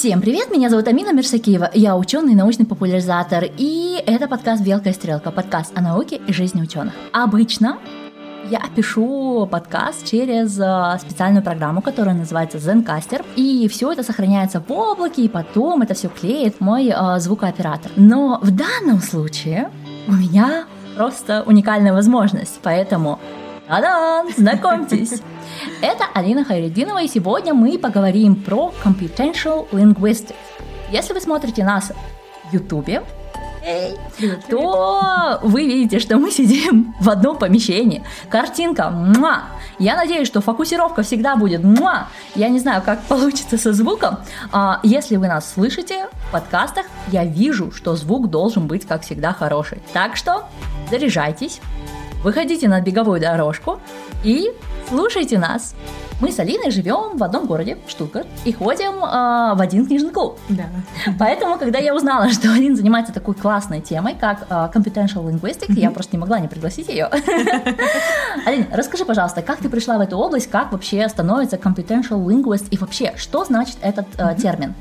Всем привет, меня зовут Амина Мирсакиева, я ученый научный популяризатор, и это подкаст «Белка и стрелка», подкаст о науке и жизни ученых. Обычно я пишу подкаст через э, специальную программу, которая называется Zencaster, и все это сохраняется в облаке, и потом это все клеит мой э, звукооператор. Но в данном случае у меня просто уникальная возможность, поэтому Та-дам! Знакомьтесь! Это Алина Хайрединова, и сегодня мы поговорим про Computational Linguistics. Если вы смотрите нас в Ютубе, то вы видите, что мы сидим в одном помещении. Картинка, муа! Я надеюсь, что фокусировка всегда будет муа! Я не знаю, как получится со звуком. А, если вы нас слышите в подкастах, я вижу, что звук должен быть, как всегда, хороший. Так что заряжайтесь, Выходите на беговую дорожку и слушайте нас. Мы с Алиной живем в одном городе, Штутгарт, и ходим э, в один книжный клуб. Да. Поэтому, когда я узнала, что Алина занимается такой классной темой, как э, computational linguistics, mm-hmm. я просто не могла не пригласить ее. Алина, расскажи, пожалуйста, как ты пришла в эту область, как вообще становится computational linguist и вообще, что значит этот э, термин?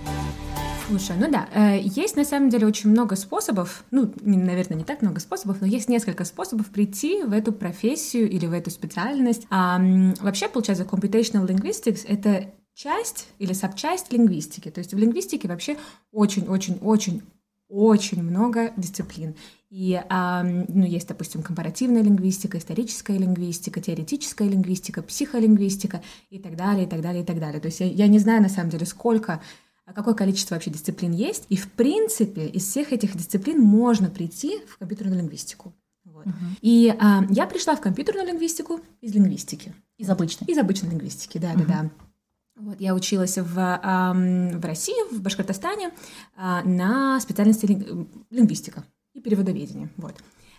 Слушай, ну да, э, есть на самом деле очень много способов, ну, наверное, не так много способов, но есть несколько способов прийти в эту профессию или в эту специальность. А, вообще, получается, computational linguistics — это часть или сабчасть лингвистики. То есть в лингвистике вообще очень-очень-очень очень много дисциплин. И а, ну, есть, допустим, компаративная лингвистика, историческая лингвистика, теоретическая лингвистика, психолингвистика и так далее, и так далее, и так далее. То есть я, я не знаю, на самом деле, сколько а какое количество вообще дисциплин есть. И, в принципе, из всех этих дисциплин можно прийти в компьютерную лингвистику. Вот. Угу. И а, я пришла в компьютерную лингвистику из лингвистики. Из обычной? Из обычной лингвистики, да, угу. да, да. Вот, я училась в, в России, в Башкортостане, а, на специальности лингвистика и переводоведение. Вот.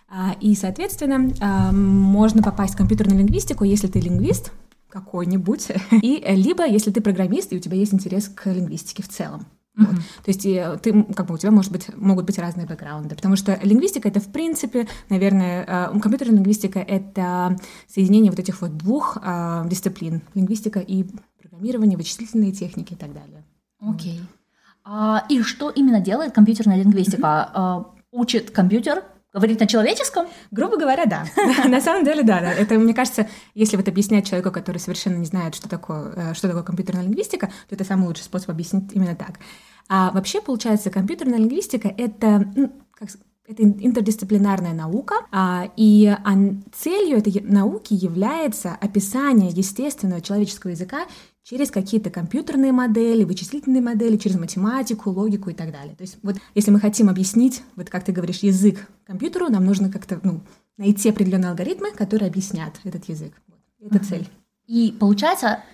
А, и, соответственно, можно попасть в компьютерную лингвистику, если ты лингвист, какой-нибудь, и э, либо если ты программист и у тебя есть интерес к лингвистике в целом. Mm-hmm. Вот. То есть э, ты, как бы у тебя может быть, могут быть разные бэкграунды, потому что лингвистика это в принципе, наверное, э, компьютерная лингвистика это соединение вот этих вот двух э, дисциплин: лингвистика и программирование, вычислительные техники и так далее. Окей. Okay. А, и что именно делает компьютерная лингвистика? Mm-hmm. А, учит компьютер Говорить на человеческом? Грубо говоря, да. На самом деле, да. Это, мне кажется, если вот объяснять человеку, который совершенно не знает, что такое, э, что такое компьютерная лингвистика, то это самый лучший способ объяснить именно так. А вообще, получается, компьютерная лингвистика — это, ну, как это интердисциплинарная наука, а, и целью этой науки является описание естественного человеческого языка через какие-то компьютерные модели, вычислительные модели, через математику, логику и так далее. То есть вот если мы хотим объяснить, вот как ты говоришь, язык компьютеру, нам нужно как-то ну, найти определенные алгоритмы, которые объяснят этот язык. Это uh-huh. цель. И получается,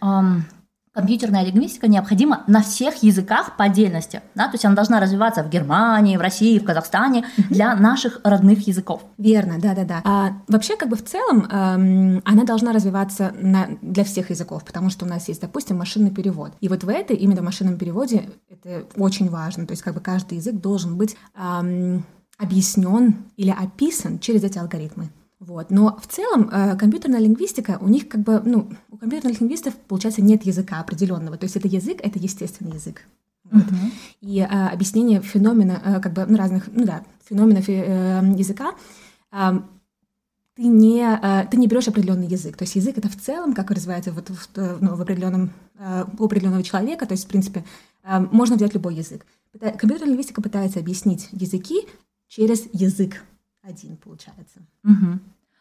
компьютерная лингвистика необходима на всех языках по отдельности. Да? То есть она должна развиваться в Германии, в России, в Казахстане для наших родных языков. Верно, да-да-да. А, вообще, как бы в целом, эм, она должна развиваться на, для всех языков, потому что у нас есть, допустим, машинный перевод. И вот в этой, именно в машинном переводе, это очень важно. То есть как бы каждый язык должен быть эм, объяснен или описан через эти алгоритмы. Вот. Но в целом э, компьютерная лингвистика, у них как бы, ну, у компьютерных лингвистов, получается, нет языка определенного. То есть это язык, это естественный язык. Вот. Uh-huh. И э, объяснение феномена, э, как бы, ну, разных, ну да, феномена э, языка, э, ты не, э, ты не берешь определенный язык. То есть язык это в целом, как развивается вот в, ну, в определенном, э, у определенного человека. То есть, в принципе, э, можно взять любой язык. Компьютерная лингвистика пытается объяснить языки через язык один, получается. Угу.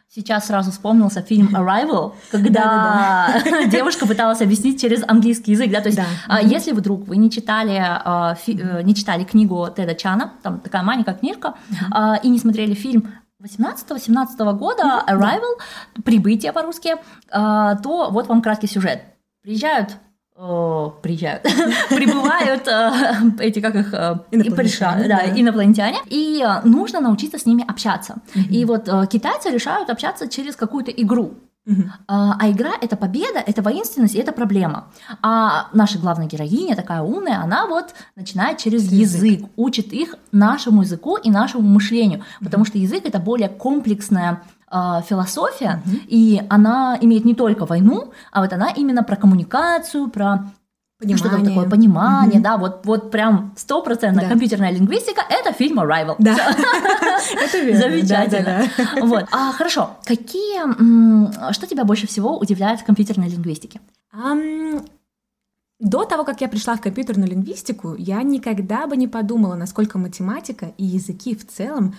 Сейчас сразу вспомнился фильм Arrival, когда девушка пыталась объяснить через английский язык, да, то есть, да. если вдруг вы не читали, а, э, не читали книгу Теда Чана, там такая маленькая книжка, а, и не смотрели фильм 18-17 года Arrival, прибытие по-русски, а, то вот вам краткий сюжет. Приезжают приезжают, прибывают э, эти, как их, э, инопланетяне, да, инопланетяне, и э, нужно научиться с ними общаться. И вот китайцы решают общаться через какую-то игру. Uh-huh. А, а игра это победа, это воинственность, и это проблема. А наша главная героиня, такая умная, она вот начинает через язык, язык учит их нашему языку и нашему мышлению, uh-huh. потому что язык это более комплексная э, философия, mm-hmm. и она имеет не только войну, а вот она именно про коммуникацию, про Понимание. Что там такое понимание, mm-hmm. да, вот, вот прям стопроцентно да. компьютерная лингвистика — это фильм Arrival. Да, это верно. Замечательно. Вот. А, хорошо, какие, что тебя больше всего удивляет в компьютерной лингвистике? До того, как я пришла в компьютерную лингвистику, я никогда бы не подумала, насколько математика и языки в целом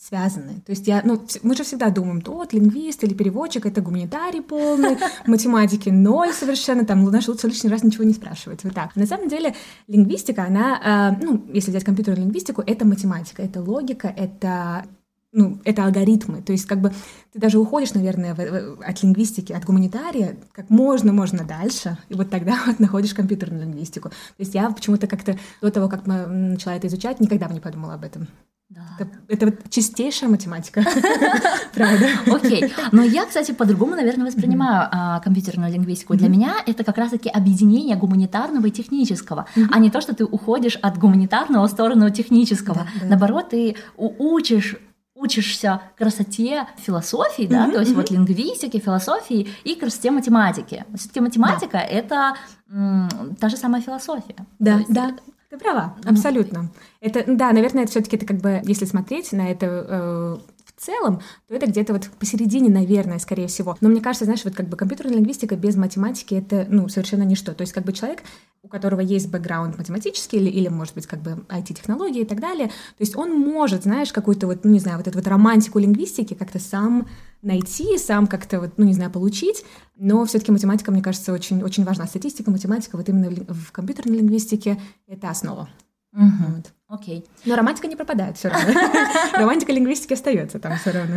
связаны. То есть я, ну, мы же всегда думаем, то вот лингвист или переводчик — это гуманитарий полный, математики ноль совершенно, там наш лучше лишний раз ничего не спрашивать. Вот так. На самом деле лингвистика, она, э, ну, если взять компьютерную лингвистику, это математика, это логика, это ну, это алгоритмы. То есть, как бы ты даже уходишь, наверное, в, в, от лингвистики, от гуманитария, как можно, можно дальше, и вот тогда вот находишь компьютерную лингвистику. То есть я почему-то как-то до того, как начала это изучать, никогда бы не подумала об этом. Да. Это, это вот чистейшая математика, правда. Окей, но я, кстати, по-другому, наверное, воспринимаю а, компьютерную лингвистику. Для меня это как раз-таки объединение гуманитарного и технического, а не то, что ты уходишь от гуманитарного в сторону технического. Наоборот, ты учишь учишься красоте философии, да, mm-hmm, то есть mm-hmm. вот лингвистики, философии и красоте математики. Все-таки математика да. это м, та же самая философия. Да, есть, да. Ты права, абсолютно. Это, да, наверное, это все-таки это как бы, если смотреть на это э, в целом, то это где-то вот посередине, наверное, скорее всего. Но мне кажется, знаешь, вот как бы компьютерная лингвистика без математики это, ну, совершенно ничто. То есть как бы человек, у которого есть бэкграунд математический или, или может быть, как бы IT-технологии и так далее, то есть он может, знаешь, какую-то вот, ну, не знаю, вот эту вот романтику лингвистики как-то сам найти, сам как-то вот, ну, не знаю, получить, но все-таки математика, мне кажется, очень, очень важна. Статистика, математика, вот именно в, в компьютерной лингвистике это основа. Угу. Вот. Окей. Но романтика не пропадает все равно. Романтика лингвистики остается там все равно.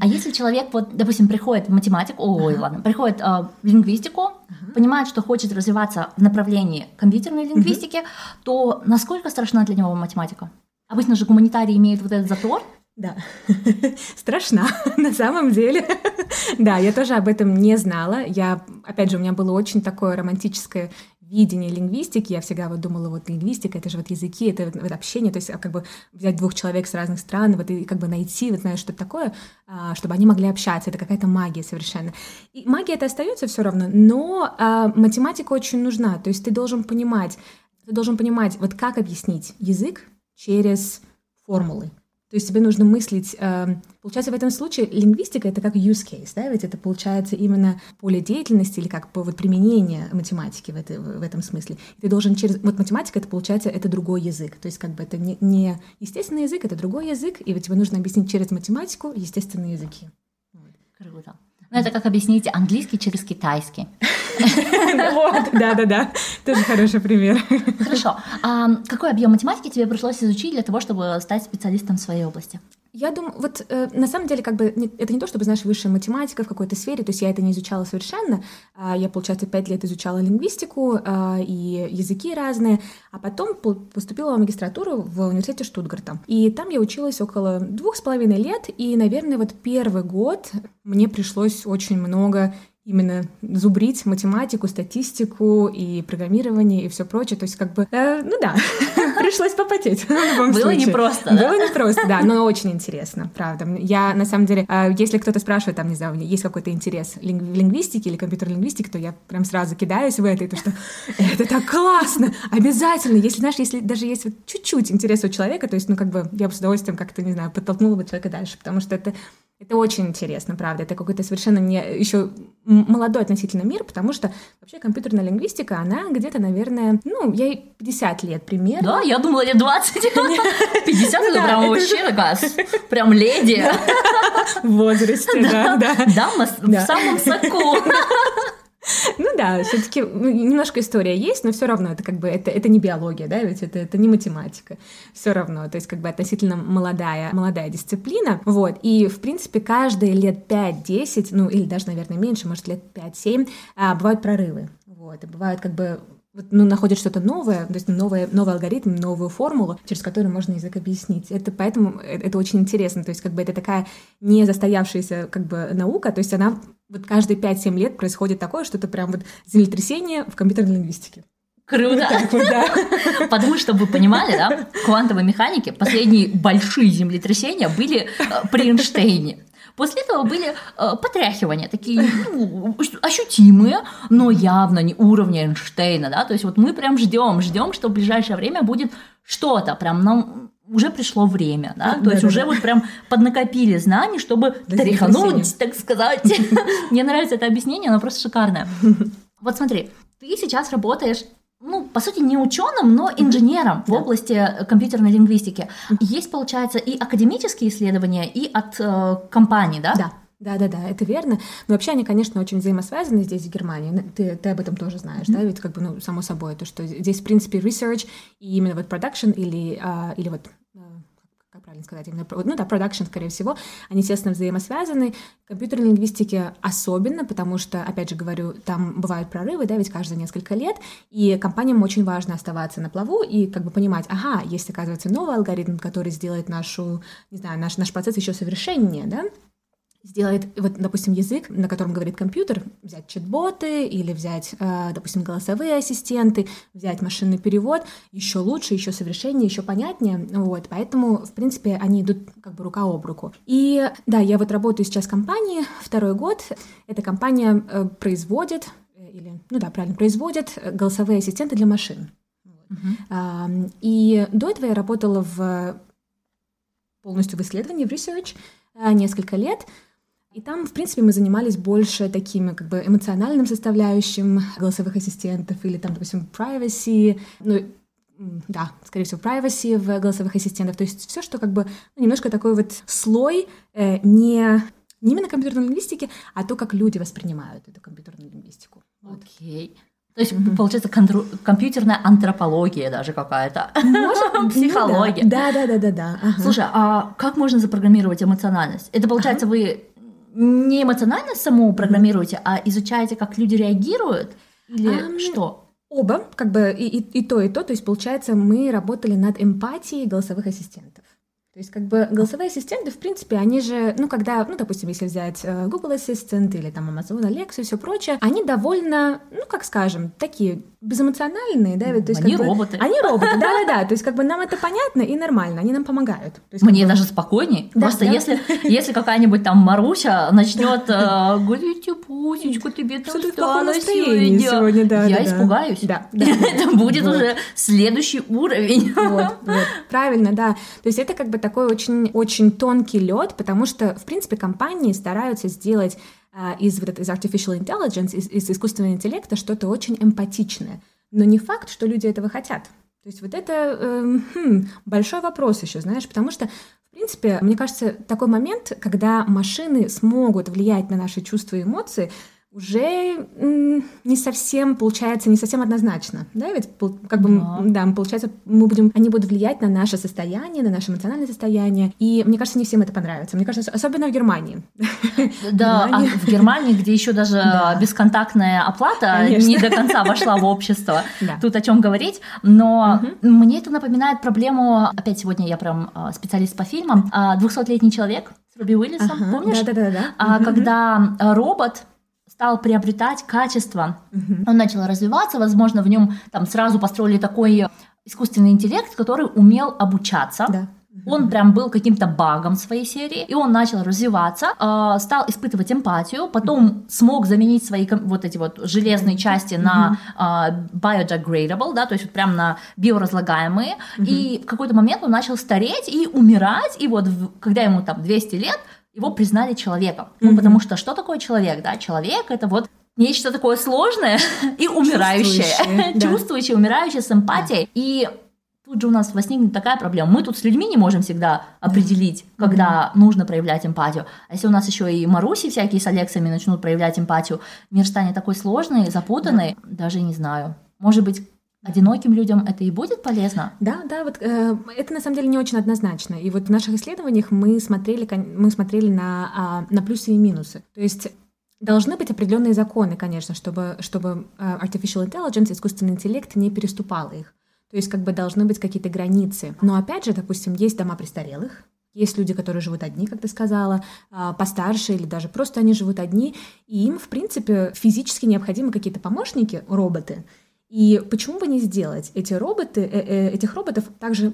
А если человек, вот, допустим, приходит в математику, ой, ладно, приходит э, в лингвистику, понимает, что хочет развиваться в направлении компьютерной лингвистики, то насколько страшна для него математика? Обычно же гуманитарии имеют вот этот затор, да, страшна на самом деле. да, я тоже об этом не знала. Я, опять же, у меня было очень такое романтическое видение лингвистики, я всегда вот думала, вот лингвистика, это же вот языки, это вот общение, то есть а, как бы взять двух человек с разных стран, вот и как бы найти, вот знаешь, что-то такое, а, чтобы они могли общаться, это какая-то магия совершенно. И магия это остается все равно, но а, математика очень нужна, то есть ты должен понимать, ты должен понимать, вот как объяснить язык через формулы, то есть тебе нужно мыслить, э, получается, в этом случае лингвистика это как use case, да, ведь это получается именно поле деятельности или как вот применение математики в, это, в этом смысле. Ты должен через... Вот математика это получается, это другой язык, то есть как бы это не, не естественный язык, это другой язык, и вот тебе нужно объяснить через математику естественные языки. Круто. Ну, это как объяснить английский через китайский. Вот, да-да-да, тоже хороший пример. Хорошо. А какой объем математики тебе пришлось изучить для того, чтобы стать специалистом в своей области? Я думаю, вот э, на самом деле, как бы не, это не то, чтобы, знаешь, высшая математика в какой-то сфере, то есть я это не изучала совершенно. А я, получается, пять лет изучала лингвистику а, и языки разные, а потом поступила в магистратуру в университете Штутгарта. И там я училась около двух с половиной лет, и, наверное, вот первый год мне пришлось очень много именно зубрить математику, статистику и программирование и все прочее. То есть как бы, э, ну да, пришлось попотеть. Было непросто? Было непросто, да, но очень интересно, правда. Я, на самом деле, э, если кто-то спрашивает, там, не знаю, есть какой-то интерес в лингвистике или компьютерной лингвистике, то я прям сразу кидаюсь в это, и то, что это так классно, обязательно. Если, знаешь, если даже есть чуть-чуть интерес у человека, то есть, ну, как бы, я бы с удовольствием как-то, не знаю, подтолкнула бы человека дальше, потому что это это очень интересно, правда. Это какой-то совершенно не еще молодой относительно мир, потому что вообще компьютерная лингвистика, она где-то, наверное, ну, ей 50 лет примерно. Да, я думала, лет 20. 50 это прям вообще такая, прям леди. В возрасте, да, да. Дама в самом соку. Ну да, все-таки ну, немножко история есть, но все равно это как бы это, это не биология, да, ведь это, это не математика. Все равно, то есть как бы относительно молодая, молодая дисциплина. Вот. И, в принципе, каждые лет 5-10, ну или даже, наверное, меньше, может, лет 5-7, а, бывают прорывы. Вот. И бывают как бы ну, находят что-то новое, то есть новый, новый алгоритм, новую формулу, через которую можно язык объяснить. Это поэтому э, это очень интересно. То есть как бы это такая не застоявшаяся как бы наука, то есть она вот каждые 5-7 лет происходит такое, что это прям вот землетрясение в компьютерной лингвистике. Круто. Вот вот, да. Потому что вы понимали, да, в квантовой механике последние большие землетрясения были э, при Эйнштейне. После этого были э, потряхивания, такие ну, ощутимые, но явно не уровня Эйнштейна, да, то есть вот мы прям ждем, ждем, что в ближайшее время будет что-то, прям нам уже пришло время, да, то да, есть да, уже да. вот прям поднакопили знаний, чтобы тряхануть, так сказать. Мне нравится это объяснение, оно просто шикарное. Вот смотри, ты сейчас работаешь ну, по сути, не ученым, но инженером mm-hmm. в области э, компьютерной лингвистики. Mm-hmm. Есть, получается, и академические исследования, и от э, компаний, да? Да. Да, да, да, это верно. Но вообще они, конечно, очень взаимосвязаны здесь, в Германии. Ты, ты об этом тоже знаешь, mm-hmm. да, ведь как бы, ну, само собой, то, что здесь, в принципе, research и именно вот production или, а, или вот правильно сказать, именно, ну да, продакшн, скорее всего, они, естественно, взаимосвязаны. Компьютерной лингвистике особенно, потому что, опять же говорю, там бывают прорывы, да, ведь каждые несколько лет, и компаниям очень важно оставаться на плаву и как бы понимать, ага, есть, оказывается, новый алгоритм, который сделает нашу, не знаю, наш, наш процесс еще совершеннее, да, сделает, вот, допустим, язык, на котором говорит компьютер, взять чат-боты или взять, э, допустим, голосовые ассистенты, взять машинный перевод, еще лучше, еще совершеннее, еще понятнее, вот, поэтому, в принципе, они идут как бы рука об руку. И да, я вот работаю сейчас в компании второй год, эта компания э, производит, э, или, ну да, правильно, производит голосовые ассистенты для машин. Uh-huh. И до этого я работала в полностью в исследовании, в research несколько лет, и там, в принципе, мы занимались больше такими как бы эмоциональным составляющим голосовых ассистентов или там, допустим, privacy, ну, да, скорее всего, privacy в голосовых ассистентах. То есть все, что как бы ну, немножко такой вот слой э, не, не именно компьютерной лингвистики, а то, как люди воспринимают эту компьютерную лингвистику. Окей. Okay. То есть, mm-hmm. получается, контру... компьютерная антропология даже какая-то. Психология. Да, да, да, да, да. Слушай, а как можно запрограммировать эмоциональность? Это получается, вы не эмоционально саму программируете, а изучаете, как люди реагируют? Или а, что? Оба, как бы и, и, и то, и то. То есть, получается, мы работали над эмпатией голосовых ассистентов. То есть, как бы голосовые ассистенты, в принципе, они же, ну, когда, ну, допустим, если взять э, Google Assistant или там Amazon Alexa и все прочее, они довольно, ну, как скажем, такие безэмоциональные, да, то есть они как роботы. Бы, они роботы, да, да, да. То есть как бы нам это понятно и нормально, они нам помогают. Есть, Мне бы... даже спокойнее. Да, Просто да. если если какая-нибудь там Маруся начнет э, говорить пусечку, тебе там стало сегодня, да, я испугаюсь. Да, это будет уже следующий уровень. Вот, вот, правильно, да. То есть это как бы такой очень очень тонкий лед, потому что в принципе компании стараются сделать а, из вот из artificial intelligence, из, из искусственного интеллекта что-то очень эмпатичное. Но не факт, что люди этого хотят. То есть вот это э, хм, большой вопрос еще, знаешь, потому что, в принципе, мне кажется, такой момент, когда машины смогут влиять на наши чувства и эмоции, уже не совсем получается, не совсем однозначно, да, ведь как бы, да. да, получается, мы будем, они будут влиять на наше состояние, на наше эмоциональное состояние, и мне кажется, не всем это понравится, мне кажется, особенно в Германии. Да, а в Германии, где еще даже да. бесконтактная оплата Конечно. не до конца вошла в общество, да. тут о чем говорить, но угу. мне это напоминает проблему, опять сегодня я прям а, специалист по фильмам, 200-летний а, человек с Руби Уиллисом, ага, помнишь? Да, да, да, да. А, когда робот стал приобретать качество, mm-hmm. он начал развиваться, возможно, в нем там сразу построили такой искусственный интеллект, который умел обучаться. Да. Он прям был каким-то багом своей серии, и он начал развиваться, э, стал испытывать эмпатию, потом смог заменить свои вот эти вот железные части на э, biodegradable, да, то есть вот прям на биоразлагаемые, и в какой-то момент он начал стареть и умирать, и вот в, когда ему там 200 лет, его признали человеком. Mm-hmm. Ну, потому что что такое человек, да? Человек — это вот нечто такое сложное и умирающее. Чувствующее, Чувствующее, умирающее с эмпатией. И тут же у нас возникнет такая проблема. Мы тут с людьми не можем всегда определить, когда mm-hmm. нужно проявлять эмпатию. А если у нас еще и Маруси всякие с Алексами начнут проявлять эмпатию, мир станет такой сложный, запутанный, да. даже не знаю. Может быть, одиноким людям это и будет полезно? Да, да, вот э, это на самом деле не очень однозначно. И вот в наших исследованиях мы смотрели, мы смотрели на, э, на плюсы и минусы. То есть Должны быть определенные законы, конечно, чтобы, чтобы э, artificial intelligence, искусственный интеллект не переступал их. То есть как бы должны быть какие-то границы. Но опять же, допустим, есть дома престарелых, есть люди, которые живут одни, как ты сказала, а, постарше или даже просто они живут одни, и им, в принципе, физически необходимы какие-то помощники, роботы, и почему бы не сделать эти роботы, э, э, этих роботов также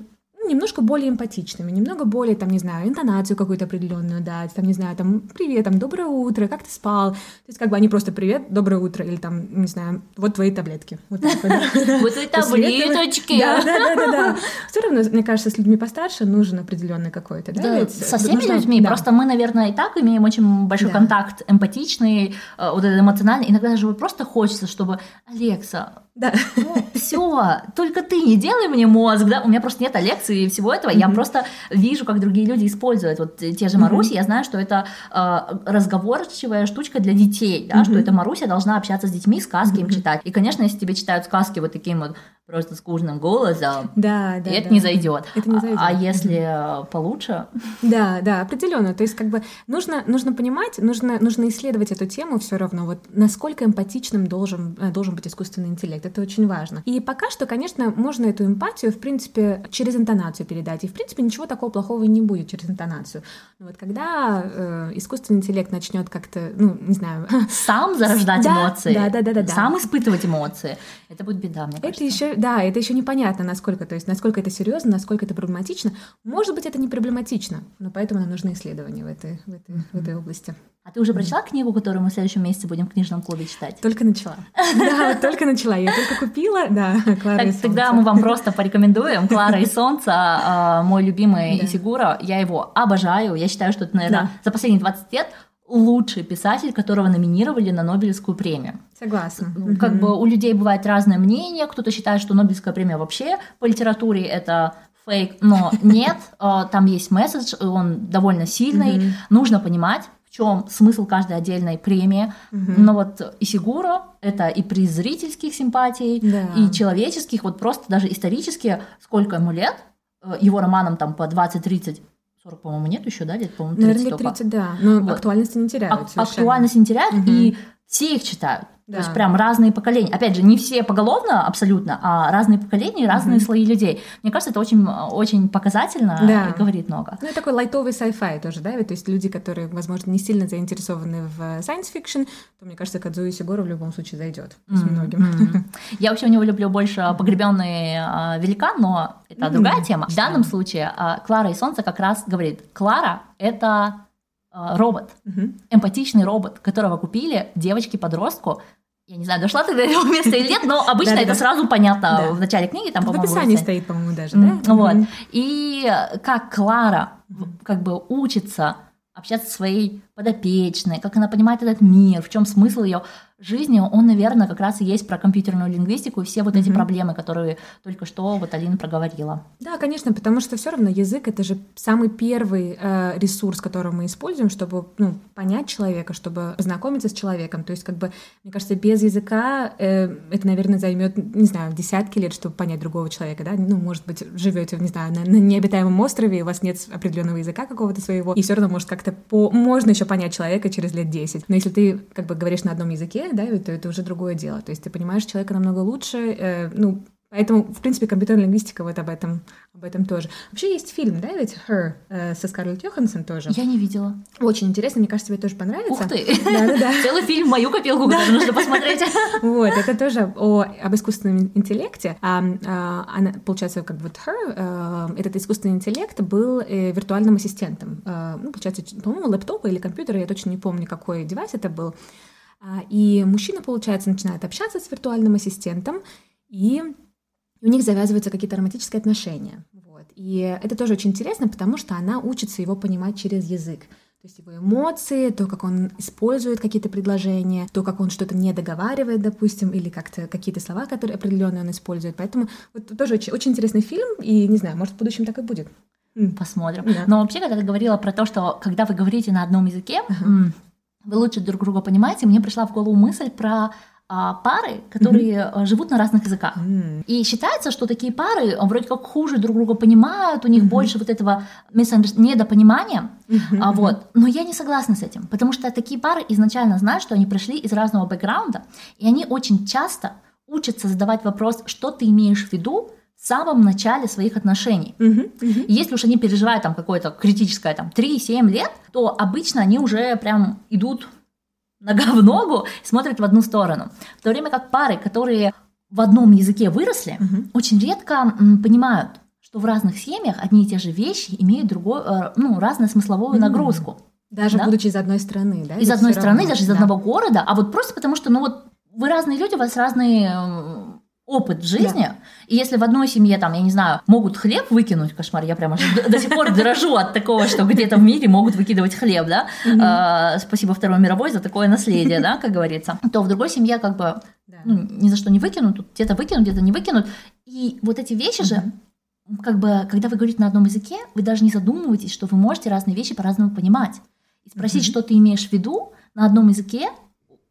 немножко более эмпатичными, немного более, там, не знаю, интонацию какую-то определенную дать, там, не знаю, там, привет, там, доброе утро, как ты спал? То есть, как бы они просто привет, доброе утро, или там, не знаю, вот твои таблетки. Вот твои таблеточки. Да, да, да, да. Все равно, мне кажется, с людьми постарше нужен определенный какой-то, да? Со всеми людьми, просто мы, наверное, и так имеем очень большой контакт эмпатичный, э, вот этот эмоциональный. Иногда даже просто хочется, чтобы Алекса, да. Ну, все, только ты не делай мне мозг, да. У меня просто нет лекции и всего этого. Mm-hmm. Я просто вижу, как другие люди используют. Вот те же Маруси, mm-hmm. я знаю, что это э, разговорчивая штучка для детей, да, mm-hmm. что это Маруся должна общаться с детьми, сказки mm-hmm. им читать. И, конечно, если тебе читают сказки вот таким вот просто скучным голосом, да, да, это да. не зайдет. Это не зайдет. А, а если mm-hmm. получше? Да, да, определенно. То есть, как бы нужно, нужно понимать, нужно, нужно исследовать эту тему все равно. Вот насколько эмпатичным должен, э, должен быть искусственный интеллект это очень важно. И пока что, конечно, можно эту эмпатию, в принципе, через интонацию передать. И, в принципе, ничего такого плохого не будет через интонацию. Но вот когда э, искусственный интеллект начнет как-то, ну, не знаю... Сам зарождать да, эмоции. Да, да, да, да, да. Сам испытывать эмоции. Это будет беда, мне кажется. Это еще, да, это еще непонятно, насколько, то есть, насколько это серьезно, насколько это проблематично. Может быть, это не проблематично, но поэтому нам нужны исследования в этой, в этой, в этой области. А ты уже прочла книгу, которую мы в следующем месяце будем в книжном клубе читать? Только начала. Да, только начала. Я только купила, да, Клара и Солнце. Тогда мы вам просто порекомендуем. Клара и Солнце, а, мой любимый Исигура. Я его обожаю. Я считаю, что это, наверное, за последние 20 лет лучший писатель, которого номинировали на Нобелевскую премию. Согласна. Как бы у людей бывает разное мнение. Кто-то считает, что Нобелевская премия вообще по литературе это фейк, но нет, а, там есть месседж, он довольно сильный. Нужно понимать, в чем смысл каждой отдельной премии. Угу. Но вот Исигуро это и при зрительских симпатий, да. и человеческих, вот просто даже исторически, сколько ему лет, э, его романам там по 20-30 40, по-моему, нет еще, да, лет, по-моему, 30 Наверное, 30, да. Но вот. актуальности не теряют. А- актуальности не теряют, угу. и все их читают. Да. То есть прям разные поколения. Опять же, не все поголовно абсолютно, а разные поколения разные угу. слои людей. Мне кажется, это очень, очень показательно да. и говорит много. Ну, и такой лайтовый sci-fi тоже, да? То есть люди, которые, возможно, не сильно заинтересованы в science fiction, то, мне кажется, Кадзуи Сигура в любом случае зайдет mm-hmm. многим. Mm-hmm. Я вообще у него люблю больше погребенный а, великан, но это mm-hmm. другая тема. В данном случае а, Клара и Солнце как раз говорит, Клара — это робот, угу. эмпатичный робот, которого купили девочке-подростку я не знаю, дошла ты до этого места или нет, но обычно это сразу понятно в начале книги, там, в описании стоит, по-моему, даже, да? Вот. И как Клара как бы учится общаться со своей подопечной, как она понимает этот мир, в чем смысл ее жизни, он, наверное, как раз и есть про компьютерную лингвистику и все вот эти mm-hmm. проблемы, которые только что вот Алина проговорила. Да, конечно, потому что все равно язык это же самый первый э, ресурс, который мы используем, чтобы ну, понять человека, чтобы познакомиться с человеком. То есть, как бы, мне кажется, без языка э, это, наверное, займет, не знаю, десятки лет, чтобы понять другого человека, да. Ну, может быть, живете, не знаю, на, на необитаемом острове, и у вас нет определенного языка какого-то своего, и все равно может как-то по... можно еще понять человека через лет 10. Но если ты как бы говоришь на одном языке, да, то это уже другое дело. То есть ты понимаешь человека намного лучше, э, ну, Поэтому, в принципе, компьютерная лингвистика вот об этом, об этом тоже. Вообще есть фильм, да, ведь Her э, со Скарлетт Йоханссон тоже. Я не видела. Очень интересно, мне кажется, тебе тоже понравится. Ух ты! Да-да-да. Целый фильм в мою копилку, который нужно посмотреть. Вот, это тоже о, об искусственном интеллекте. А, а, она, получается, как вот Her, а, этот искусственный интеллект был э, виртуальным ассистентом. А, ну, получается, по-моему, лэптопа или компьютера, я точно не помню, какой девайс это был. А, и мужчина, получается, начинает общаться с виртуальным ассистентом, и у них завязываются какие-то романтические отношения. Вот. И это тоже очень интересно, потому что она учится его понимать через язык. То есть его эмоции, то, как он использует какие-то предложения, то, как он что-то не договаривает, допустим, или как-то какие-то слова, которые определенные он использует. Поэтому вот тоже очень, очень интересный фильм, и не знаю, может, в будущем так и будет. Посмотрим. Да. Но вообще, когда ты говорила про то, что когда вы говорите на одном языке, uh-huh вы лучше друг друга понимаете, мне пришла в голову мысль про а, пары, которые mm-hmm. живут на разных языках. Mm-hmm. И считается, что такие пары а, вроде как хуже друг друга понимают, у них mm-hmm. больше вот этого недопонимания. Mm-hmm. А, вот. Но я не согласна с этим, потому что такие пары изначально знают, что они пришли из разного бэкграунда, и они очень часто учатся задавать вопрос, что ты имеешь в виду, в самом начале своих отношений. Uh-huh, uh-huh. если уж они переживают там какое-то критическое там 3-7 лет, то обычно они уже прям идут нога в ногу и смотрят в одну сторону. В то время как пары, которые в одном языке выросли, uh-huh. очень редко м, понимают, что в разных семьях одни и те же вещи имеют другую, э, ну, разную смысловую mm-hmm. нагрузку. Даже да? будучи из одной страны, да? Из одной страны, равно, даже из да. одного города, а вот просто потому что, ну вот, вы разные люди, у вас разные опыт в жизни. Да. И если в одной семье, там, я не знаю, могут хлеб выкинуть, кошмар, я прямо до сих пор дрожу от такого, что где-то в мире могут выкидывать хлеб, да, а, спасибо Второй мировой за такое наследие, да, как говорится, то в другой семье как бы ну, ни за что не выкинут, где-то выкинут, где-то не выкинут. И вот эти вещи же, как бы, когда вы говорите на одном языке, вы даже не задумываетесь, что вы можете разные вещи по-разному понимать. И спросить, что ты имеешь в виду на одном языке,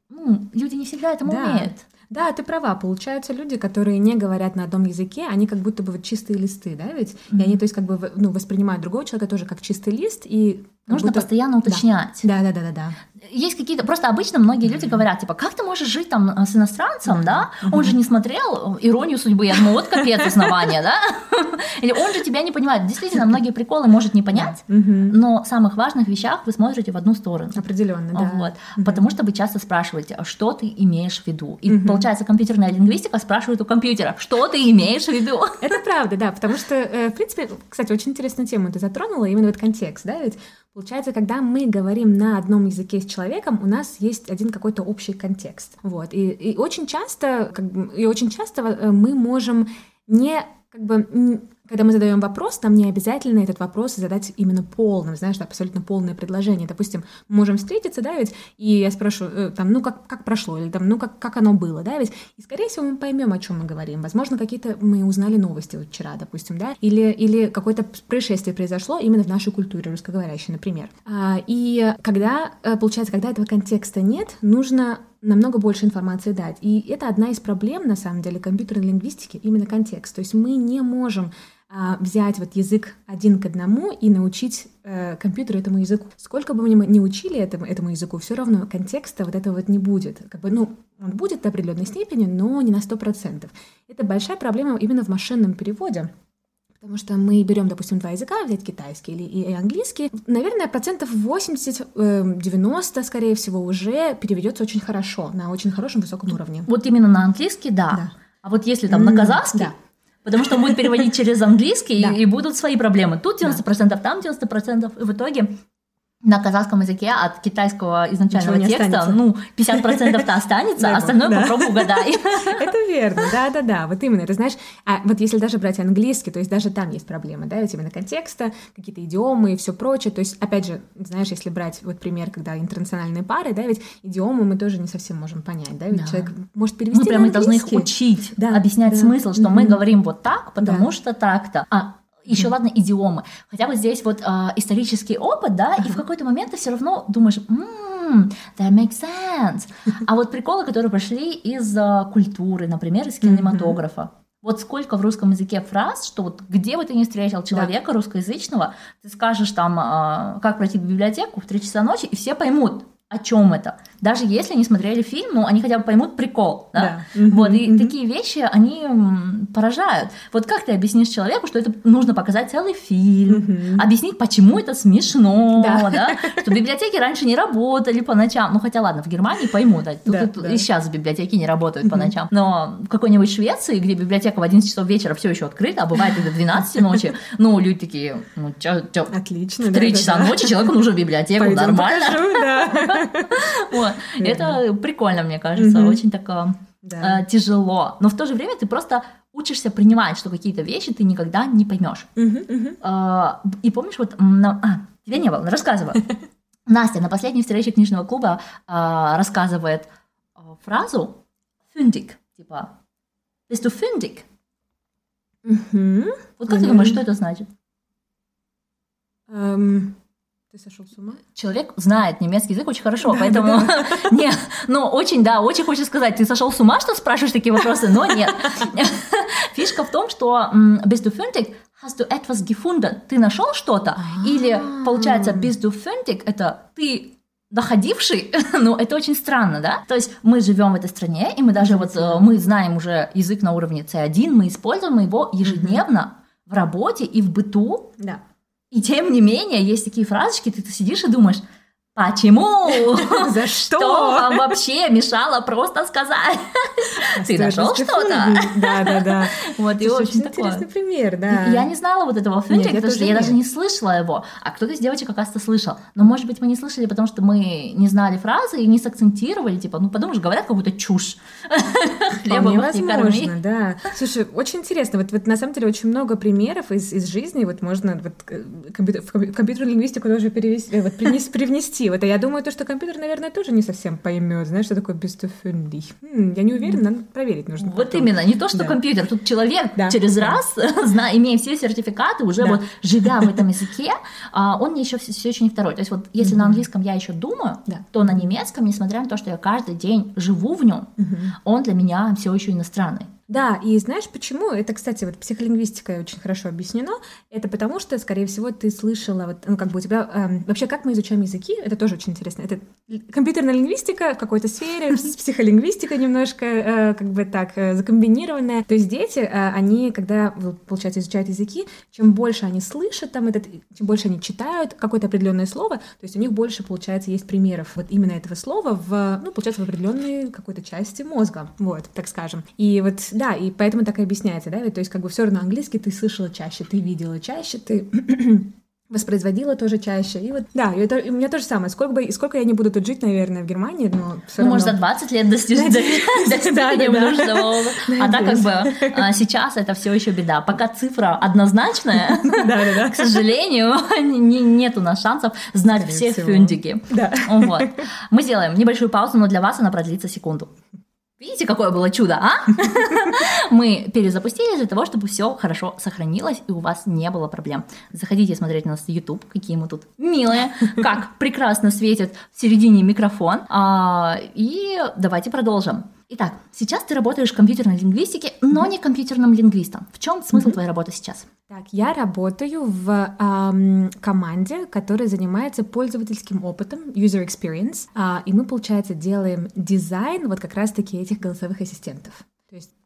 ну, люди не всегда этому да. умеют. Да, ты права. Получается, люди, которые не говорят на одном языке, они как будто бы вот чистые листы, да, ведь? Mm-hmm. И они, то есть, как бы, ну, воспринимают другого человека тоже как чистый лист, и Нужно будто... постоянно уточнять. Да, да, да, да, да. Есть какие-то... Просто обычно многие люди говорят, типа, как ты можешь жить там э, с иностранцем, да? Он же не смотрел «Иронию судьбы». Я думаю, вот капец основания, да? Или он же тебя не понимает. Действительно, многие приколы может не понять, но в самых важных вещах вы смотрите в одну сторону. Определенно, да. Вот. Потому что вы часто спрашиваете, а что ты имеешь в виду? И получается, компьютерная лингвистика спрашивает у компьютера, что ты имеешь в виду? Это правда, да, потому что, э, в принципе, кстати, очень интересную тему ты затронула, именно вот контекст, да, ведь Получается, когда мы говорим на одном языке с человеком, у нас есть один какой-то общий контекст. Вот. И, и очень часто, как бы, и очень часто э, мы можем не как бы когда мы задаем вопрос, нам не обязательно этот вопрос задать именно полным, знаешь, абсолютно полное предложение. Допустим, мы можем встретиться, да, ведь, и я спрошу, э, там, ну, как, как прошло, или там, ну, как, как оно было, да, ведь, и, скорее всего, мы поймем, о чем мы говорим. Возможно, какие-то мы узнали новости вот вчера, допустим, да, или, или какое-то происшествие произошло именно в нашей культуре русскоговорящей, например. А, и когда, э, получается, когда этого контекста нет, нужно намного больше информации дать. И это одна из проблем, на самом деле, компьютерной лингвистики, именно контекст. То есть мы не можем взять вот язык один к одному и научить э, компьютеру этому языку. Сколько бы мы ни учили этому, этому языку, все равно контекста вот этого вот не будет. Как бы, ну, он будет до определенной степени, но не на сто процентов. Это большая проблема именно в машинном переводе. Потому что мы берем, допустим, два языка, взять китайский или и английский, наверное, процентов 80-90, скорее всего, уже переведется очень хорошо, на очень хорошем высоком уровне. Вот именно на английский, да. да. А вот если там на казахский, да. Потому что он будет переводить через английский, и, будут свои проблемы. Тут 90%, там 90%. И в итоге на казахском языке от китайского изначального текста, останется. ну, 50%-то останется, а остальное да. попробуй угадай. Это верно, да-да-да, вот именно, ты знаешь, а вот если даже брать английский, то есть даже там есть проблемы, да, ведь именно контекста, какие-то идиомы и все прочее, то есть, опять же, знаешь, если брать вот пример, когда интернациональные пары, да, ведь идиомы мы тоже не совсем можем понять, да, ведь да. человек может перевести Мы прямо должны их учить, да, объяснять да. смысл, что mm-hmm. мы говорим вот так, потому да. что так-то, а еще ладно идиомы. Хотя вот здесь вот э, исторический опыт, да, и в какой-то момент ты все равно думаешь, mm, that makes sense. А вот приколы, которые пошли из э, культуры, например, из кинематографа. Вот сколько в русском языке фраз, что вот где бы ты ни встретил человека да. русскоязычного, ты скажешь там, э, как пройти в библиотеку в 3 часа ночи, и все поймут, о чем это. Даже если не смотрели фильм, ну, они хотя бы поймут прикол. Да? Да. Вот, и mm-hmm. такие вещи, они поражают. Вот как ты объяснишь человеку, что это нужно показать целый фильм, mm-hmm. объяснить, почему это смешно, да. Да? что библиотеки раньше не работали по ночам. Ну, хотя ладно, в Германии пойму, да, тут, да, тут да. и сейчас библиотеки не работают mm-hmm. по ночам. Но в какой-нибудь Швеции, где библиотека в 11 часов вечера все еще открыта, а бывает и до 12 ночи, ну, люди такие, ну, чё, чё, Отлично, в 3 да, часа да, ночи человеку нужно в библиотеку, Пойдем нормально. Покажу, да. Вот. Это прикольно, мне кажется, очень так э, тяжело. Но в то же время ты просто учишься принимать, что какие-то вещи ты никогда не поймешь. А, и помнишь, вот, а, тебя не было, рассказываю. Настя на последней встрече книжного клуба а, рассказывает фразу «фюндик», типа «bist du fündig?» Вот как ты думаешь, что это значит? Эм, ты сошел с ума? Человек знает немецкий язык очень хорошо, поэтому... Нет, ну, очень, да, очень хочется сказать, ты сошел с ума, что спрашиваешь такие вопросы, но нет. Фишка в том, что bist du fündig, hast du etwas gefunden, ты нашел что-то, или, получается, bist du fündig, это ты доходивший, ну, это очень странно, да? То есть мы живем в этой стране, и мы даже вот, э, мы знаем уже язык на уровне C1, мы используем его ежедневно в работе и в быту. Да. И тем не менее, есть такие фразочки, ты, ты сидишь и думаешь, Почему? За что? Что вам вообще мешало просто сказать? Ты нашел что-то? Да, да, да. Вот, и очень интересный пример, да. Я не знала вот этого фунтика, потому что я даже не слышала его, а кто-то из девочек, оказывается, слышал. Но, может быть, мы не слышали, потому что мы не знали фразы и не сакцентировали, типа, ну, подумаешь, говорят какую-то чушь. Хлебом возможно, да. Слушай, очень интересно, вот, вот на самом деле очень много примеров из, из жизни, вот можно вот, э, в компьютерную лингвистику тоже перевести, вот, привнести вот, а я думаю, то, что компьютер, наверное, тоже не совсем поймет, знаешь, что такое бестуфенди. Хм, я не уверена, надо проверить нужно. Вот потом. именно, не то, что да. компьютер, тут человек да, через да. раз, зна, имея все сертификаты, уже да. вот живя в этом языке, а, он еще все, все еще не второй. То есть вот если mm-hmm. на английском я еще думаю, да. то на немецком, несмотря на то, что я каждый день живу в нем, mm-hmm. он для меня все еще иностранный. Да, и знаешь почему? Это, кстати, вот психолингвистика очень хорошо объяснено. Это потому что, скорее всего, ты слышала, вот, ну, как бы у тебя... Эм, вообще, как мы изучаем языки, это тоже очень интересно. Это компьютерная лингвистика в какой-то сфере, психолингвистика немножко, э, как бы так, э, закомбинированная. То есть дети, э, они, когда, получается, изучают языки, чем больше они слышат там этот, чем больше они читают какое-то определенное слово, то есть у них больше, получается, есть примеров вот именно этого слова в, ну, получается, в определенной какой-то части мозга, вот, так скажем. И вот да, и поэтому так и объясняется, да, то есть как бы все равно английский ты слышала чаще, ты видела чаще, ты воспроизводила тоже чаще. И вот, да, и это, и у меня то же самое. Сколько, бы, сколько я не буду тут жить, наверное, в Германии, но все ну, равно... может, за 20 лет достижения нужного А так как бы а, сейчас это все еще беда. Пока цифра однозначная, к сожалению, нет у нас шансов знать все фюндики. Мы сделаем небольшую паузу, но для вас она продлится секунду. Видите, какое было чудо, а? Мы перезапустились для того, чтобы все хорошо сохранилось и у вас не было проблем. Заходите смотреть на нас в YouTube, какие мы тут милые, как прекрасно светит в середине микрофон. А, и давайте продолжим. Итак, сейчас ты работаешь в компьютерной лингвистике, но не компьютерным лингвистом. В чем смысл твоей работы сейчас? Так, я работаю в эм, команде, которая занимается пользовательским опытом, user experience, э, и мы, получается, делаем дизайн вот как раз-таки этих голосовых ассистентов.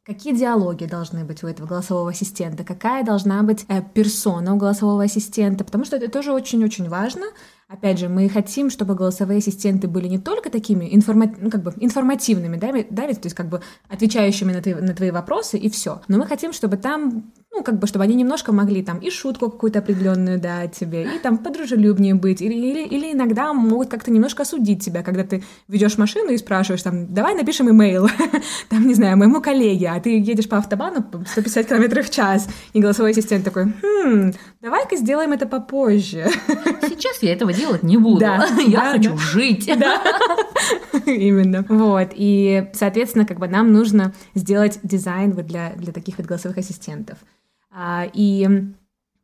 Какие диалоги должны быть у этого голосового ассистента, какая должна быть э, персона у голосового ассистента, потому что это тоже очень-очень важно. Опять же, мы хотим, чтобы голосовые ассистенты были не только такими информа... ну, как бы информативными, да, да, то есть как бы отвечающими на, твои, на твои вопросы и все. Но мы хотим, чтобы там ну, как бы, чтобы они немножко могли там и шутку какую-то определенную дать тебе, и там подружелюбнее быть, или, или, или иногда могут как-то немножко осудить тебя, когда ты ведешь машину и спрашиваешь там, давай напишем имейл, там, не знаю, моему коллеге, а ты едешь по автобану 150 км в час, и голосовой ассистент такой, хм, давай-ка сделаем это попозже. Сейчас я этого делать не буду, да, я да, хочу да. жить. Да. Именно. Вот, и, соответственно, как бы нам нужно сделать дизайн вот для, для таких вот голосовых ассистентов. А, и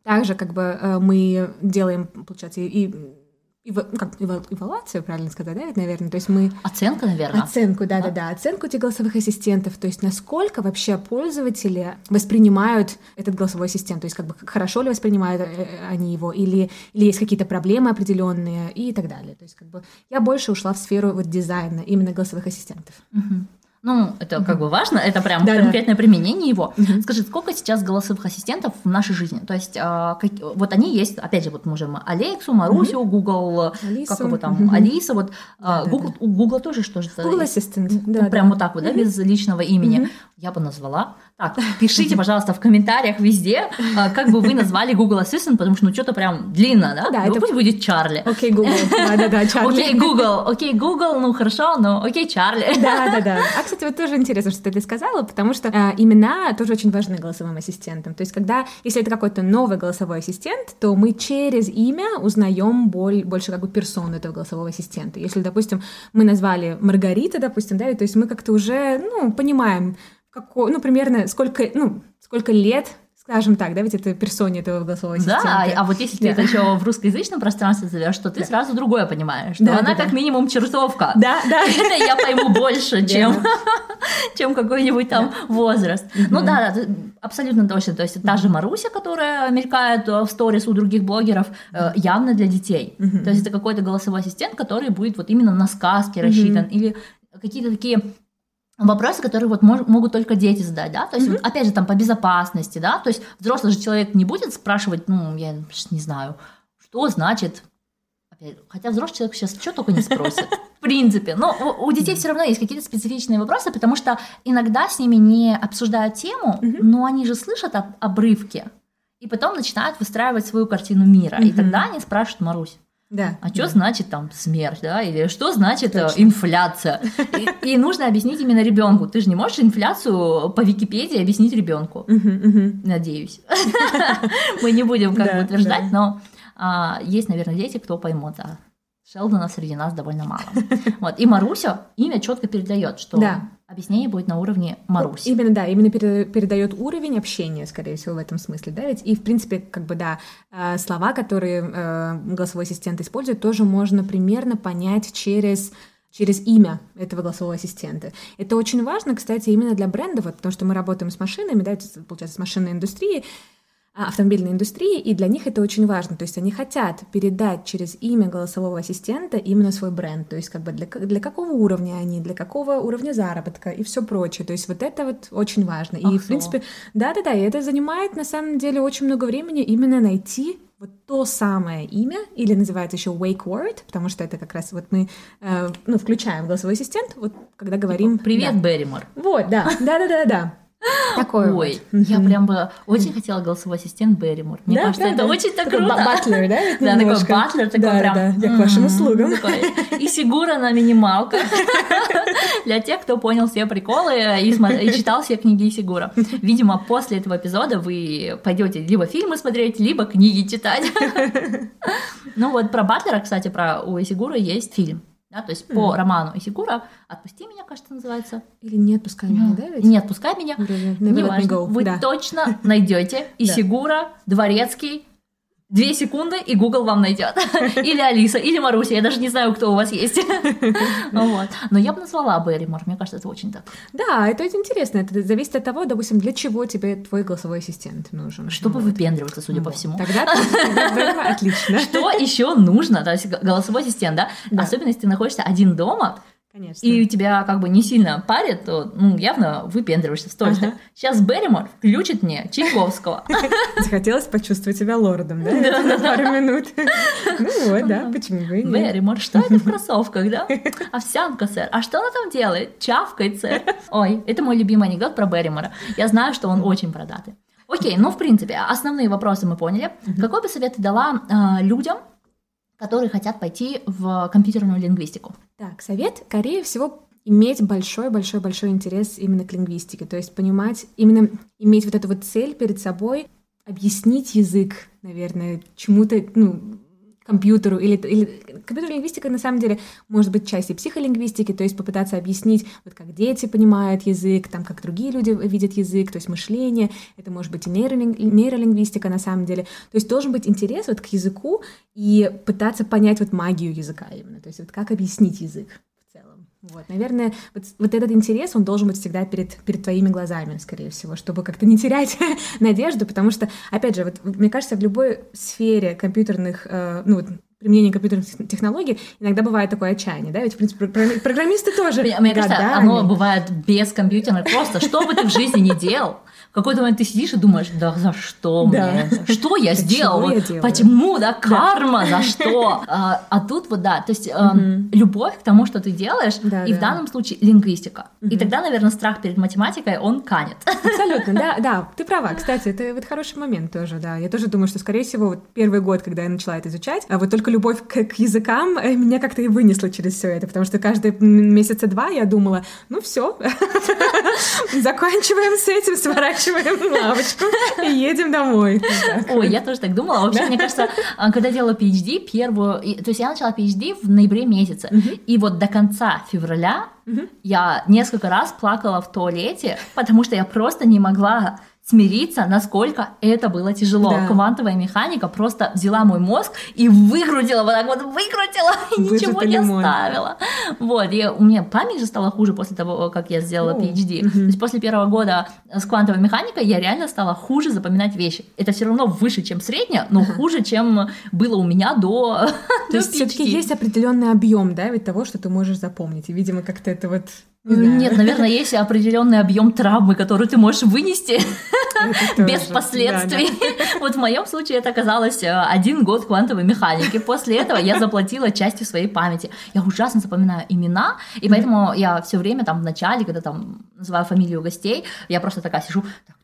также как бы э, мы делаем, получается, и и как, эвалуацию, правильно сказать, да, ведь, наверное, то есть мы... Оценку, наверное. Оценку, да-да-да, оценку этих голосовых ассистентов, то есть насколько вообще пользователи воспринимают этот голосовой ассистент, то есть как бы хорошо ли воспринимают э, они его, или, или есть какие-то проблемы определенные и так далее. То есть как бы я больше ушла в сферу вот дизайна именно голосовых ассистентов. Угу. Ну, это как бы важно, это прям да, конкретное да. применение его. Угу. Скажи, сколько сейчас голосовых ассистентов в нашей жизни? То есть, а, как, вот они есть, опять же, вот можем Алексу, Марусю, угу. Google, Алису. как его там, угу. Алиса, вот да, Google, да, Google тоже что же? Google Assistant, да. Прям да. вот так вот, да, без личного имени. Угу. Я бы назвала. Так, пишите, пожалуйста, в комментариях везде, а, как бы вы назвали Google Assistant, потому что ну что-то прям длинно, да? Да, ну, это... пусть будет Чарли. Окей, Google. Да-да-да, Чарли. Окей, Google. Окей, Google, ну хорошо, но окей, Чарли. Да-да-да. А, кстати, вот тоже интересно, что ты сказала, потому что э, имена тоже очень важны голосовым ассистентам. То есть, когда, если это какой-то новый голосовой ассистент, то мы через имя узнаем боль, больше как бы персону этого голосового ассистента. Если, допустим, мы назвали Маргарита, допустим, да, то есть мы как-то уже, ну, понимаем, какой, ну, примерно сколько, ну, сколько лет скажем так, да, ведь это персоне этого голосового ассистента. Да, а вот если ты это еще в русскоязычном пространстве зовешь, то ты да. сразу другое понимаешь, что да, она да, как да. минимум чертовка. Да, да. Это я пойму больше, чем, чем какой-нибудь там возраст. Ну да, да, абсолютно точно. То есть та же Маруся, которая мелькает в сторис у других блогеров, э, явно для детей. То есть это какой-то голосовой ассистент, который будет вот именно на сказки рассчитан или какие-то такие вопросы, которые вот мож, могут только дети задать, да, то есть, mm-hmm. вот, опять же, там, по безопасности, да, то есть взрослый же человек не будет спрашивать, ну, я не знаю, что значит Хотя взрослый человек сейчас что только не спросит. В принципе. Но у, у детей все равно есть какие-то специфичные вопросы, потому что иногда с ними не обсуждают тему, но они же слышат об, обрывки. И потом начинают выстраивать свою картину мира. И тогда они спрашивают Марусь. Да. А что да. значит там смерть, да, или что значит э, Точно. инфляция? И, и нужно объяснить именно ребенку. Ты же не можешь инфляцию по Википедии объяснить ребенку. Надеюсь. Мы не будем как бы утверждать, но а, есть, наверное, дети, кто поймут, а Шелдона среди нас довольно мало. Вот. И Маруся имя четко передает, что да. объяснение будет на уровне Маруси. Именно, да, именно передает уровень общения, скорее всего, в этом смысле, да, ведь и, в принципе, как бы, да, э, слова, которые э, голосовой ассистент использует, тоже можно примерно понять через через имя этого голосового ассистента. Это очень важно, кстати, именно для брендов, потому что мы работаем с машинами, да, получается, с машинной индустрией, автомобильной индустрии, и для них это очень важно. То есть они хотят передать через имя голосового ассистента именно свой бренд, то есть как бы для, для какого уровня они, для какого уровня заработка и все прочее. То есть вот это вот очень важно. И, Ах, в принципе, да-да-да, и это занимает на самом деле очень много времени именно найти вот то самое имя, или называется еще wake word, потому что это как раз вот мы э, ну, включаем голосовой ассистент, вот когда говорим... Привет, да. Берримор. Вот, да, да-да-да-да. Такое Ой, вот. я прям бы очень хотела голосовой ассистент Берримор. Мне да, кажется, да, это да. очень так круто. Батлер, да? Да, такой батлер, такой да, прям... Да, я к вашим услугам. И Сигура на минималках. Для тех, кто понял все приколы и читал все книги Сигура. Видимо, после этого эпизода вы пойдете либо фильмы смотреть, либо книги читать. Ну вот про Батлера, кстати, про у Сигура есть фильм. Да, то есть mm. по роману Исигура «Отпусти меня», кажется, называется. Или «Не отпускай меня», да? Ведь? «Не отпускай меня». Не важно. Вы да. точно найдете Исигура, Дворецкий, Две секунды, и Google вам найдет. Или Алиса, или Маруся, я даже не знаю, кто у вас есть. вот. Но я бы назвала Берримор, мне кажется, это очень так. Да, это интересно. Это зависит от того, допустим, для чего тебе твой голосовой ассистент нужен. Чтобы вот. выпендриваться, судя вот. по всему. Тогда, отлично. Что еще нужно? То есть голосовой ассистент, да? Особенно, если ты находишься один дома, Конечно. и тебя как бы не сильно парит, то ну, явно выпендриваешься в сторис. Ага. Сейчас Берримор включит мне Чайковского. Захотелось почувствовать себя лордом, да? На пару минут. Ну вот, да, почему бы и нет. Берримор, что это в кроссовках, да? Овсянка, сэр. А что она там делает? Чавкает, сэр. Ой, это мой любимый анекдот про Берримора. Я знаю, что он очень продатый. Окей, ну, в принципе, основные вопросы мы поняли. Какой бы совет ты дала э, людям, которые хотят пойти в компьютерную лингвистику? Так, совет, скорее всего, иметь большой-большой-большой интерес именно к лингвистике, то есть понимать, именно иметь вот эту вот цель перед собой, объяснить язык, наверное, чему-то, ну, компьютеру или, или компьютерная лингвистика на самом деле может быть частью психолингвистики, то есть попытаться объяснить, вот как дети понимают язык, там как другие люди видят язык, то есть мышление, это может быть и нейролинг, нейролингвистика на самом деле, то есть должен быть интерес вот к языку и пытаться понять вот магию языка именно, то есть вот как объяснить язык. Вот, наверное, вот, вот этот интерес, он должен быть всегда перед, перед твоими глазами, скорее всего, чтобы как-то не терять надежду, потому что, опять же, вот, мне кажется, в любой сфере компьютерных, э, ну, применения компьютерных технологий иногда бывает такое отчаяние, да, ведь, в принципе, программисты тоже Мне, мне кажется, оно бывает без компьютера, просто что бы ты в жизни не делал, какой-то момент ты сидишь и думаешь, да за что да. мне? Что я сделал? Почему, да, карма, за что? А, а тут вот, да, то есть угу. любовь к тому, что ты делаешь, да, и да. в данном случае лингвистика. Угу. И тогда, наверное, страх перед математикой, он канет. Абсолютно, да, да, ты права. Кстати, это вот хороший момент тоже, да. Я тоже думаю, что, скорее всего, вот первый год, когда я начала это изучать, а вот только любовь к, к языкам э, меня как-то и вынесла через все это, потому что каждые месяца два я думала, ну все, заканчиваем с этим, сворачиваем сворачиваем лавочку и едем домой. Ой, я тоже так думала. Вообще, мне кажется, а, когда делала PhD, первую... То есть я начала PhD в ноябре месяце. И вот до конца февраля я несколько раз плакала в туалете, потому что я просто не могла смириться, насколько это было тяжело. Да. Квантовая механика просто взяла мой мозг и выкрутила, вот так вот выкрутила, и ничего не лимон. оставила. Вот, и у меня память же стала хуже после того, как я сделала О. PhD. Угу. То есть после первого года с квантовой механикой я реально стала хуже запоминать вещи. Это все равно выше, чем среднее, но ага. хуже, чем было у меня до То есть все-таки есть определенный объем, да, ведь того, что ты можешь запомнить. И, видимо, как-то это вот Нет, наверное, есть определенный объем травмы, который ты можешь вынести без последствий. Вот в моем случае это оказалось э, один год квантовой механики. После этого я заплатила частью своей памяти. Я ужасно запоминаю имена, и поэтому я все время там в начале, когда там называю фамилию гостей, я просто такая сижу, так,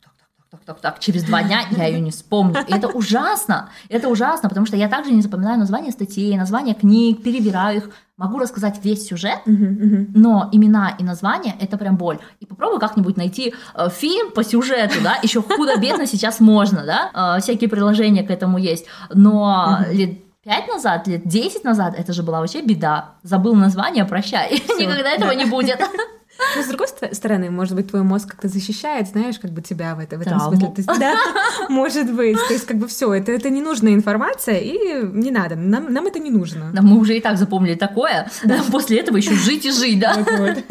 так, так, так, через два дня я ее не вспомню. И это ужасно, это ужасно, потому что я также не запоминаю названия статей, названия книг, перебираю их, могу рассказать весь сюжет, но имена и названия это прям боль. И попробуй как-нибудь найти э, фильм по сюжету, да, еще худо-бедно сейчас можно, да, э, всякие приложения к этому есть, но лет пять назад, лет десять назад, это же была вообще беда. Забыл название, прощай. Никогда этого не будет. Но с другой стороны, может быть, твой мозг как-то защищает, знаешь, как бы тебя в, это, в этом смысле. Есть, да, может быть. То есть, как бы все, это, это ненужная информация, и не надо, нам, нам это не нужно. Да, мы уже и так запомнили такое. Да. После этого еще жить и жить, да? Вот, вот.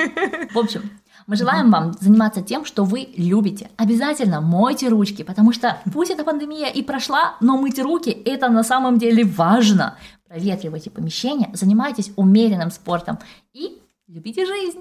В общем, мы желаем вам заниматься тем, что вы любите. Обязательно мойте ручки, потому что пусть эта пандемия и прошла, но мыть руки – это на самом деле важно. Проветривайте помещение, занимайтесь умеренным спортом и любите жизнь.